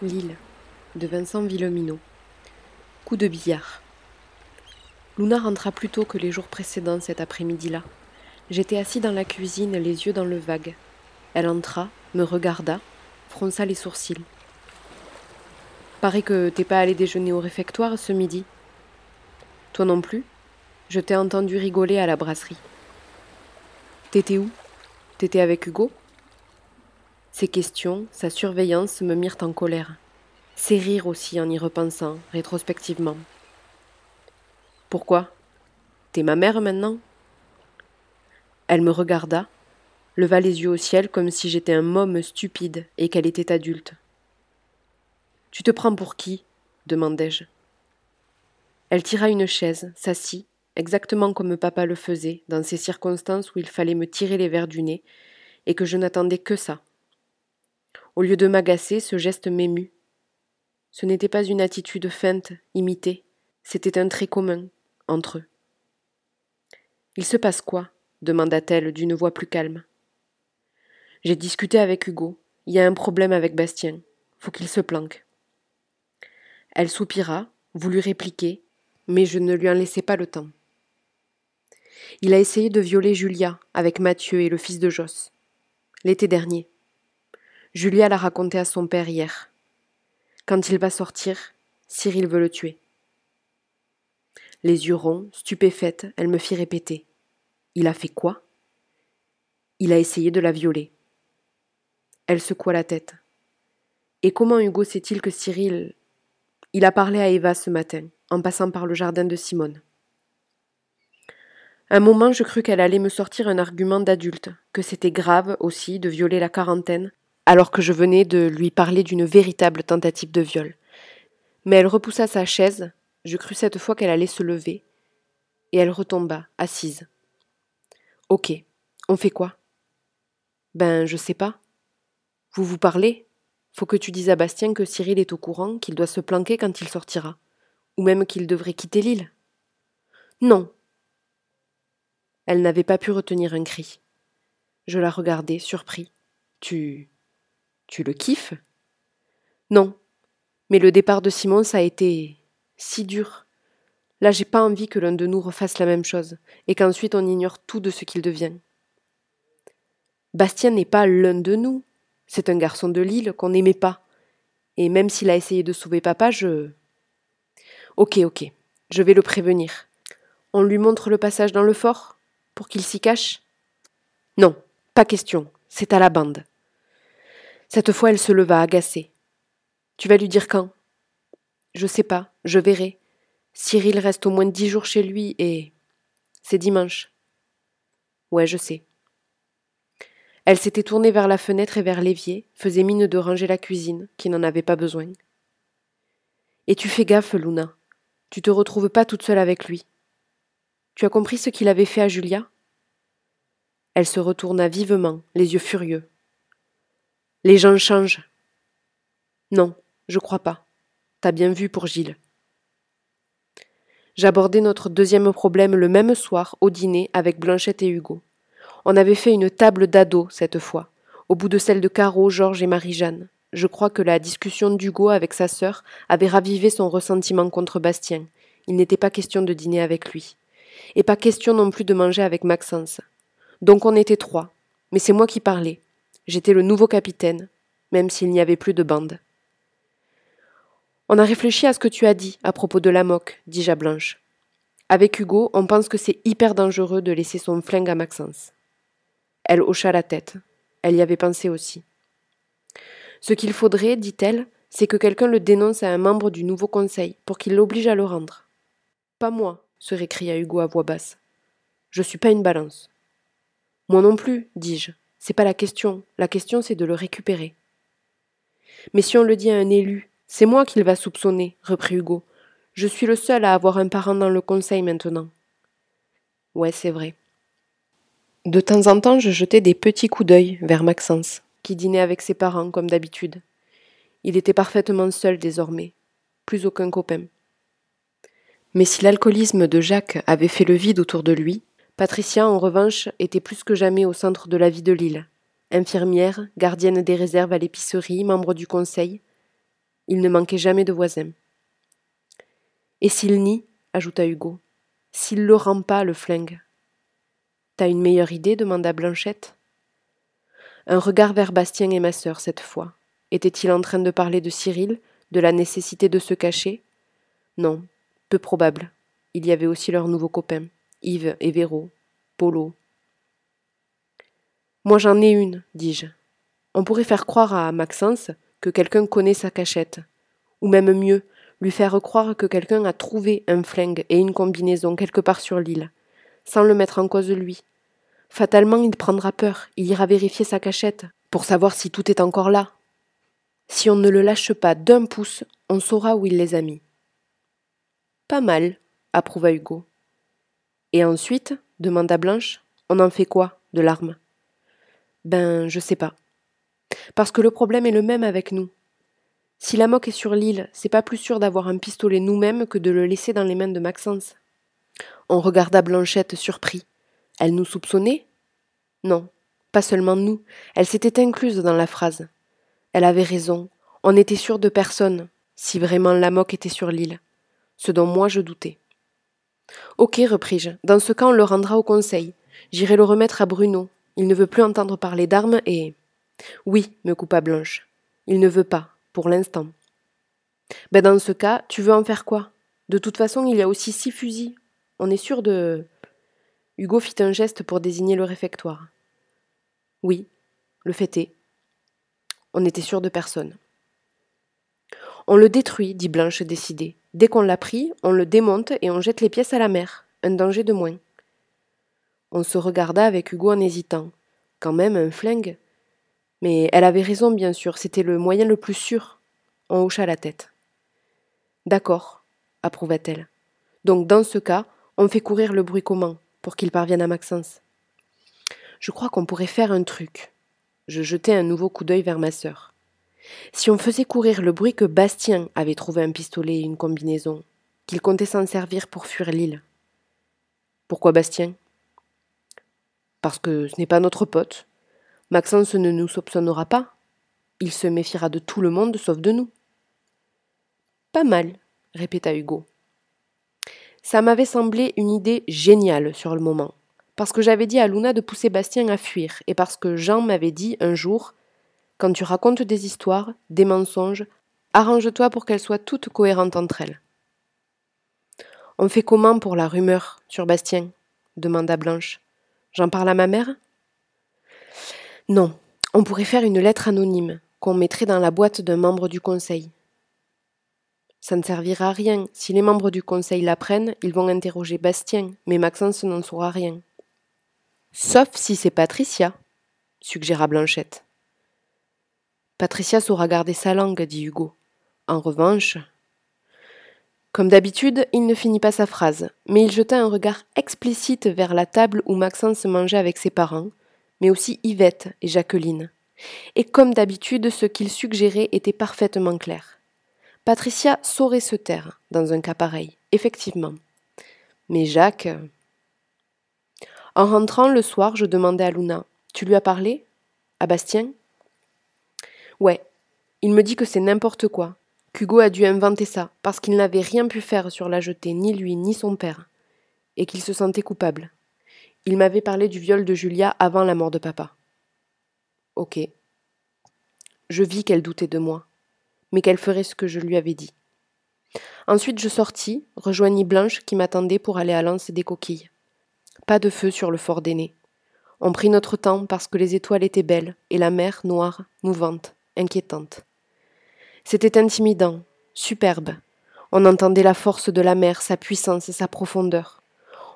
L'île de Vincent Villeminot. Coup de billard. Luna rentra plus tôt que les jours précédents cet après-midi-là. J'étais assis dans la cuisine, les yeux dans le vague. Elle entra, me regarda, fronça les sourcils. Paraît que t'es pas allé déjeuner au réfectoire ce midi. Toi non plus Je t'ai entendu rigoler à la brasserie. T'étais où? T'étais avec Hugo? Ses questions, sa surveillance me mirent en colère. Ses rires aussi en y repensant, rétrospectivement. Pourquoi? T'es ma mère maintenant? Elle me regarda, leva les yeux au ciel comme si j'étais un môme stupide et qu'elle était adulte. Tu te prends pour qui? demandai-je. Elle tira une chaise, s'assit, exactement comme papa le faisait, dans ces circonstances où il fallait me tirer les verres du nez, et que je n'attendais que ça. Au lieu de m'agacer, ce geste m'émut. Ce n'était pas une attitude feinte, imitée, c'était un trait commun, entre eux. Il se passe quoi? demanda-t-elle d'une voix plus calme. J'ai discuté avec Hugo. Il y a un problème avec Bastien. Faut qu'il se planque. Elle soupira, voulut répliquer, mais je ne lui en laissai pas le temps. Il a essayé de violer Julia avec Mathieu et le fils de Josse. L'été dernier. Julia l'a raconté à son père hier. Quand il va sortir, Cyril veut le tuer. Les yeux ronds, stupéfaite, elle me fit répéter. Il a fait quoi? Il a essayé de la violer. Elle secoua la tête. Et comment Hugo sait-il que Cyril. Il a parlé à Eva ce matin, en passant par le jardin de Simone? Un moment, je crus qu'elle allait me sortir un argument d'adulte, que c'était grave aussi de violer la quarantaine, alors que je venais de lui parler d'une véritable tentative de viol. Mais elle repoussa sa chaise, je crus cette fois qu'elle allait se lever, et elle retomba, assise. Ok, on fait quoi? Ben, je sais pas. Vous vous parlez? Faut que tu dises à Bastien que Cyril est au courant, qu'il doit se planquer quand il sortira, ou même qu'il devrait quitter l'île. Non, elle n'avait pas pu retenir un cri. Je la regardais, surpris. Tu. Tu le kiffes? Non. Mais le départ de Simon, ça a été. si dur. Là, j'ai pas envie que l'un de nous refasse la même chose, et qu'ensuite on ignore tout de ce qu'il devient. Bastien n'est pas l'un de nous. C'est un garçon de l'île qu'on n'aimait pas. Et même s'il a essayé de sauver papa, je. Ok, ok. Je vais le prévenir. On lui montre le passage dans le fort pour qu'il s'y cache? Non, pas question, c'est à la bande. Cette fois elle se leva agacée. Tu vas lui dire quand? Je sais pas, je verrai. Cyril reste au moins dix jours chez lui et. C'est dimanche. Ouais, je sais. Elle s'était tournée vers la fenêtre et vers l'évier, faisait mine de ranger la cuisine, qui n'en avait pas besoin. Et tu fais gaffe, Luna. Tu te retrouves pas toute seule avec lui. Tu as compris ce qu'il avait fait à Julia? Elle se retourna vivement, les yeux furieux. Les gens changent. Non, je crois pas. T'as bien vu pour Gilles. J'abordai notre deuxième problème le même soir au dîner avec Blanchette et Hugo. On avait fait une table d'ados cette fois, au bout de celle de Caro, Georges et Marie-Jeanne. Je crois que la discussion d'Hugo avec sa sœur avait ravivé son ressentiment contre Bastien. Il n'était pas question de dîner avec lui et pas question non plus de manger avec Maxence. Donc on était trois, mais c'est moi qui parlais. J'étais le nouveau capitaine, même s'il n'y avait plus de bande. On a réfléchi à ce que tu as dit à propos de la moque, dis-je à Blanche. Avec Hugo, on pense que c'est hyper dangereux de laisser son flingue à Maxence. Elle hocha la tête. Elle y avait pensé aussi. Ce qu'il faudrait, dit-elle, c'est que quelqu'un le dénonce à un membre du nouveau conseil pour qu'il l'oblige à le rendre. Pas moi, se récria Hugo à voix basse. Je suis pas une balance. Moi non plus, dis-je. C'est pas la question. La question, c'est de le récupérer. Mais si on le dit à un élu, c'est moi qu'il va soupçonner, reprit Hugo. Je suis le seul à avoir un parent dans le conseil maintenant. Ouais, c'est vrai. De temps en temps, je jetais des petits coups d'œil vers Maxence, qui dînait avec ses parents comme d'habitude. Il était parfaitement seul désormais, plus aucun copain. Mais si l'alcoolisme de Jacques avait fait le vide autour de lui, Patricia, en revanche, était plus que jamais au centre de la vie de l'île. Infirmière, gardienne des réserves à l'épicerie, membre du conseil. Il ne manquait jamais de voisins. Et s'il nie, ajouta Hugo, s'il le rend pas, le flingue? T'as une meilleure idée? demanda Blanchette. Un regard vers Bastien et ma sœur cette fois. Était-il en train de parler de Cyril, de la nécessité de se cacher? Non, peu probable. Il y avait aussi leurs nouveaux copains, Yves et Véro, Polo. Moi j'en ai une, dis-je. On pourrait faire croire à Maxence que quelqu'un connaît sa cachette, ou même mieux, lui faire croire que quelqu'un a trouvé un flingue et une combinaison quelque part sur l'île, sans le mettre en cause lui. Fatalement, il prendra peur, il ira vérifier sa cachette, pour savoir si tout est encore là. Si on ne le lâche pas d'un pouce, on saura où il les a mis. Pas mal, approuva Hugo. Et ensuite, demanda Blanche, on en fait quoi, de l'arme? Ben, je sais pas. Parce que le problème est le même avec nous. Si la moque est sur l'île, c'est pas plus sûr d'avoir un pistolet nous-mêmes que de le laisser dans les mains de Maxence. On regarda Blanchette surpris. Elle nous soupçonnait? Non, pas seulement nous, elle s'était incluse dans la phrase. Elle avait raison, on n'était sûr de personne, si vraiment la moque était sur l'île, ce dont moi je doutais. Ok, repris-je, dans ce cas on le rendra au conseil. J'irai le remettre à Bruno. Il ne veut plus entendre parler d'armes et. Oui, me coupa Blanche. Il ne veut pas, pour l'instant. Ben dans ce cas, tu veux en faire quoi? De toute façon, il y a aussi six fusils. On est sûr de. Hugo fit un geste pour désigner le réfectoire. Oui, le fait est. On était sûr de personne. On le détruit, dit Blanche décidée. Dès qu'on l'a pris, on le démonte et on jette les pièces à la mer. Un danger de moins. On se regarda avec Hugo en hésitant. Quand même, un flingue. Mais elle avait raison, bien sûr, c'était le moyen le plus sûr. On hocha la tête. D'accord, approuva-t-elle. Donc, dans ce cas, on fait courir le bruit commun pour qu'il parvienne à Maxence. Je crois qu'on pourrait faire un truc. Je jetai un nouveau coup d'œil vers ma sœur. Si on faisait courir le bruit que Bastien avait trouvé un pistolet et une combinaison, qu'il comptait s'en servir pour fuir l'île. Pourquoi Bastien? Parce que ce n'est pas notre pote. Maxence ne nous soupçonnera pas. Il se méfiera de tout le monde sauf de nous. Pas mal, répéta Hugo. Ça m'avait semblé une idée géniale sur le moment, parce que j'avais dit à Luna de pousser Bastien à fuir, et parce que Jean m'avait dit un jour Quand tu racontes des histoires, des mensonges, arrange-toi pour qu'elles soient toutes cohérentes entre elles. On fait comment pour la rumeur sur Bastien? demanda Blanche. J'en parle à ma mère? Non, on pourrait faire une lettre anonyme qu'on mettrait dans la boîte d'un membre du conseil. Ça ne servira à rien. Si les membres du conseil l'apprennent, ils vont interroger Bastien, mais Maxence n'en saura rien. Sauf si c'est Patricia, suggéra Blanchette. Patricia saura garder sa langue, dit Hugo. En revanche. Comme d'habitude, il ne finit pas sa phrase, mais il jeta un regard explicite vers la table où Maxence mangeait avec ses parents, mais aussi Yvette et Jacqueline. Et comme d'habitude, ce qu'il suggérait était parfaitement clair. Patricia saurait se taire dans un cas pareil, effectivement. Mais Jacques. En rentrant le soir, je demandai à Luna Tu lui as parlé? À Bastien? Ouais. Il me dit que c'est n'importe quoi, qu'Hugo a dû inventer ça, parce qu'il n'avait rien pu faire sur la jetée, ni lui, ni son père, et qu'il se sentait coupable. Il m'avait parlé du viol de Julia avant la mort de papa. Ok. Je vis qu'elle doutait de moi mais qu'elle ferait ce que je lui avais dit. Ensuite je sortis, rejoignis Blanche qui m'attendait pour aller à l'anse des coquilles. Pas de feu sur le fort d'aîné. On prit notre temps parce que les étoiles étaient belles et la mer noire, mouvante, inquiétante. C'était intimidant, superbe. On entendait la force de la mer, sa puissance, sa profondeur.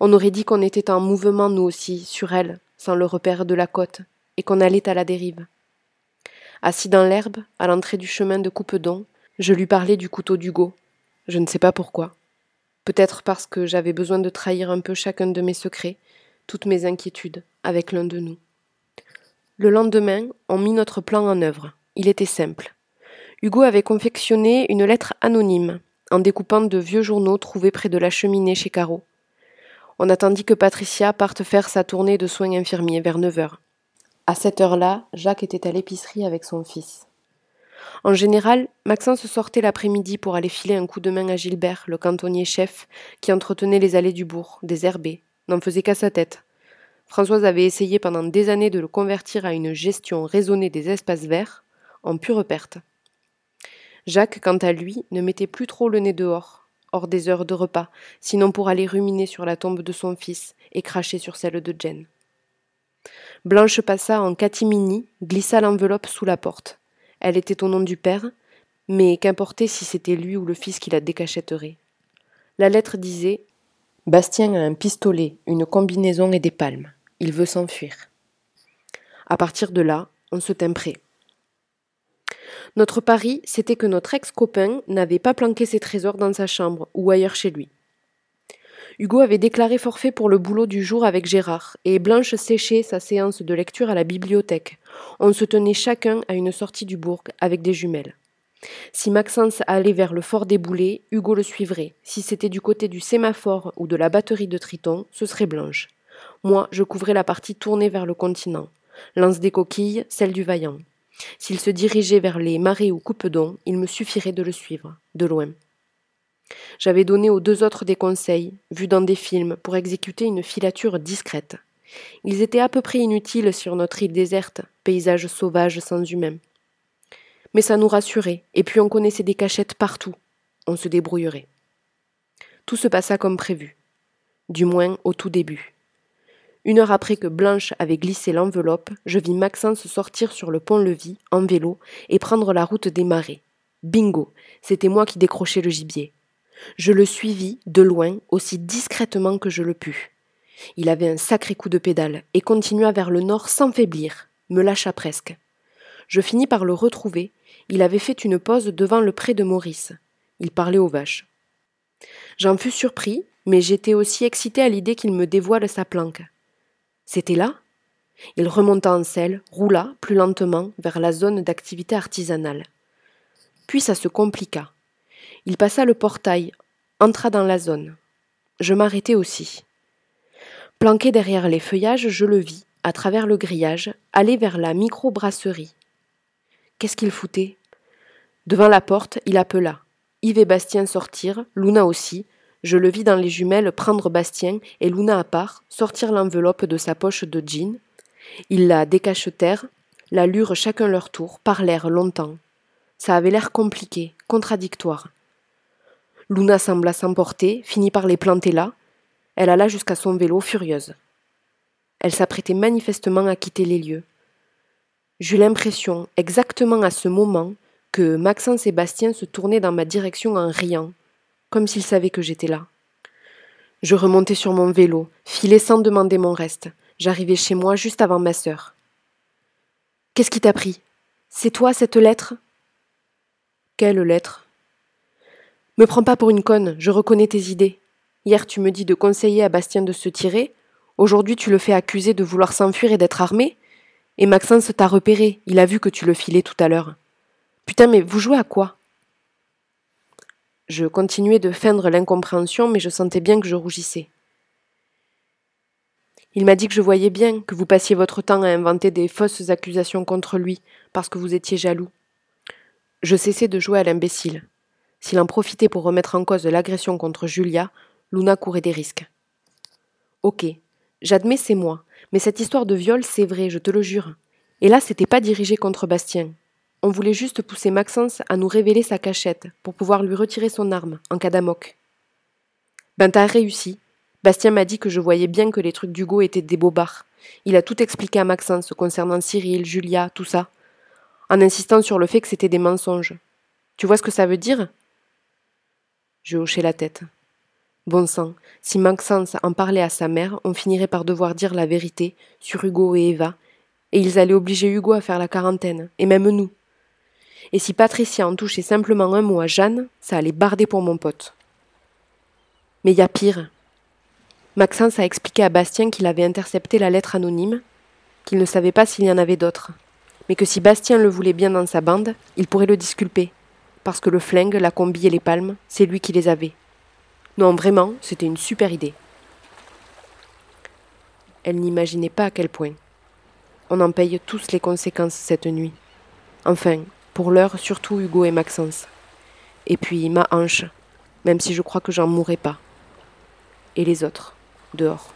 On aurait dit qu'on était en mouvement nous aussi, sur elle, sans le repère de la côte, et qu'on allait à la dérive. Assis dans l'herbe, à l'entrée du chemin de Coupedon, je lui parlais du couteau d'Hugo. Je ne sais pas pourquoi. Peut-être parce que j'avais besoin de trahir un peu chacun de mes secrets, toutes mes inquiétudes, avec l'un de nous. Le lendemain, on mit notre plan en œuvre. Il était simple. Hugo avait confectionné une lettre anonyme, en découpant de vieux journaux trouvés près de la cheminée chez Caro. On attendit que Patricia parte faire sa tournée de soins infirmiers vers neuf heures. À cette heure-là, Jacques était à l'épicerie avec son fils. En général, Maxence sortait l'après-midi pour aller filer un coup de main à Gilbert, le cantonnier chef, qui entretenait les allées du bourg, désherbées, n'en faisait qu'à sa tête. Françoise avait essayé pendant des années de le convertir à une gestion raisonnée des espaces verts, en pure perte. Jacques, quant à lui, ne mettait plus trop le nez dehors, hors des heures de repas, sinon pour aller ruminer sur la tombe de son fils et cracher sur celle de Jen. Blanche passa en catimini, glissa l'enveloppe sous la porte. Elle était au nom du père, mais qu'importait si c'était lui ou le fils qui la décachetterait. La lettre disait Bastien a un pistolet, une combinaison et des palmes. Il veut s'enfuir. À partir de là, on se tint. Notre pari, c'était que notre ex-copain n'avait pas planqué ses trésors dans sa chambre ou ailleurs chez lui. Hugo avait déclaré forfait pour le boulot du jour avec Gérard, et Blanche séchait sa séance de lecture à la bibliothèque. On se tenait chacun à une sortie du bourg avec des jumelles. Si Maxence allait vers le fort des Boulets, Hugo le suivrait. Si c'était du côté du sémaphore ou de la batterie de Triton, ce serait Blanche. Moi, je couvrais la partie tournée vers le continent. Lance des coquilles, celle du vaillant. S'il se dirigeait vers les marais ou coupedons, il me suffirait de le suivre, de loin. J'avais donné aux deux autres des conseils, vus dans des films, pour exécuter une filature discrète. Ils étaient à peu près inutiles sur notre île déserte, paysage sauvage sans humains. Mais ça nous rassurait, et puis on connaissait des cachettes partout. On se débrouillerait. Tout se passa comme prévu, du moins au tout début. Une heure après que Blanche avait glissé l'enveloppe, je vis Maxence sortir sur le pont-levis, en vélo, et prendre la route des marais. Bingo C'était moi qui décrochais le gibier. Je le suivis de loin, aussi discrètement que je le pus. Il avait un sacré coup de pédale et continua vers le nord sans faiblir, me lâcha presque. Je finis par le retrouver. Il avait fait une pause devant le pré de Maurice. Il parlait aux vaches. J'en fus surpris, mais j'étais aussi excité à l'idée qu'il me dévoile sa planque. C'était là Il remonta en selle, roula plus lentement vers la zone d'activité artisanale. Puis ça se compliqua. Il passa le portail, entra dans la zone. Je m'arrêtai aussi. Planqué derrière les feuillages, je le vis, à travers le grillage, aller vers la microbrasserie. Qu'est-ce qu'il foutait? Devant la porte, il appela. Yves et Bastien sortirent, Luna aussi. Je le vis dans les jumelles prendre Bastien et Luna à part, sortir l'enveloppe de sa poche de jean. Ils la décachetèrent, la lurent chacun leur tour, parlèrent longtemps. Ça avait l'air compliqué, contradictoire. Luna sembla s'emporter, finit par les planter là. Elle alla jusqu'à son vélo furieuse. Elle s'apprêtait manifestement à quitter les lieux. J'eus l'impression, exactement à ce moment, que Maxence et Bastien se tournaient dans ma direction en riant, comme s'ils savaient que j'étais là. Je remontai sur mon vélo, filai sans demander mon reste. J'arrivai chez moi juste avant ma sœur. Qu'est-ce qui t'a pris? C'est toi cette lettre? Quelle lettre? Me prends pas pour une conne, je reconnais tes idées. Hier tu me dis de conseiller à Bastien de se tirer, aujourd'hui tu le fais accuser de vouloir s'enfuir et d'être armé, et Maxence t'a repéré, il a vu que tu le filais tout à l'heure. Putain, mais vous jouez à quoi? Je continuais de feindre l'incompréhension, mais je sentais bien que je rougissais. Il m'a dit que je voyais bien que vous passiez votre temps à inventer des fausses accusations contre lui, parce que vous étiez jaloux. Je cessais de jouer à l'imbécile. S'il en profitait pour remettre en cause l'agression contre Julia, Luna courait des risques. Ok, j'admets c'est moi, mais cette histoire de viol, c'est vrai, je te le jure. Et là, c'était pas dirigé contre Bastien. On voulait juste pousser Maxence à nous révéler sa cachette pour pouvoir lui retirer son arme en cas d'amoc. Ben t'as réussi. Bastien m'a dit que je voyais bien que les trucs d'Hugo étaient des bobards. Il a tout expliqué à Maxence concernant Cyril, Julia, tout ça, en insistant sur le fait que c'était des mensonges. Tu vois ce que ça veut dire? Je hochai la tête. Bon sang, si Maxence en parlait à sa mère, on finirait par devoir dire la vérité sur Hugo et Eva, et ils allaient obliger Hugo à faire la quarantaine, et même nous. Et si Patricia en touchait simplement un mot à Jeanne, ça allait barder pour mon pote. Mais y a pire. Maxence a expliqué à Bastien qu'il avait intercepté la lettre anonyme, qu'il ne savait pas s'il y en avait d'autres, mais que si Bastien le voulait bien dans sa bande, il pourrait le disculper, parce que le flingue, la combi et les palmes, c'est lui qui les avait. Non, vraiment, c'était une super idée. Elle n'imaginait pas à quel point. On en paye tous les conséquences cette nuit. Enfin, Pour l'heure, surtout Hugo et Maxence. Et puis ma hanche, même si je crois que j'en mourrai pas. Et les autres, dehors.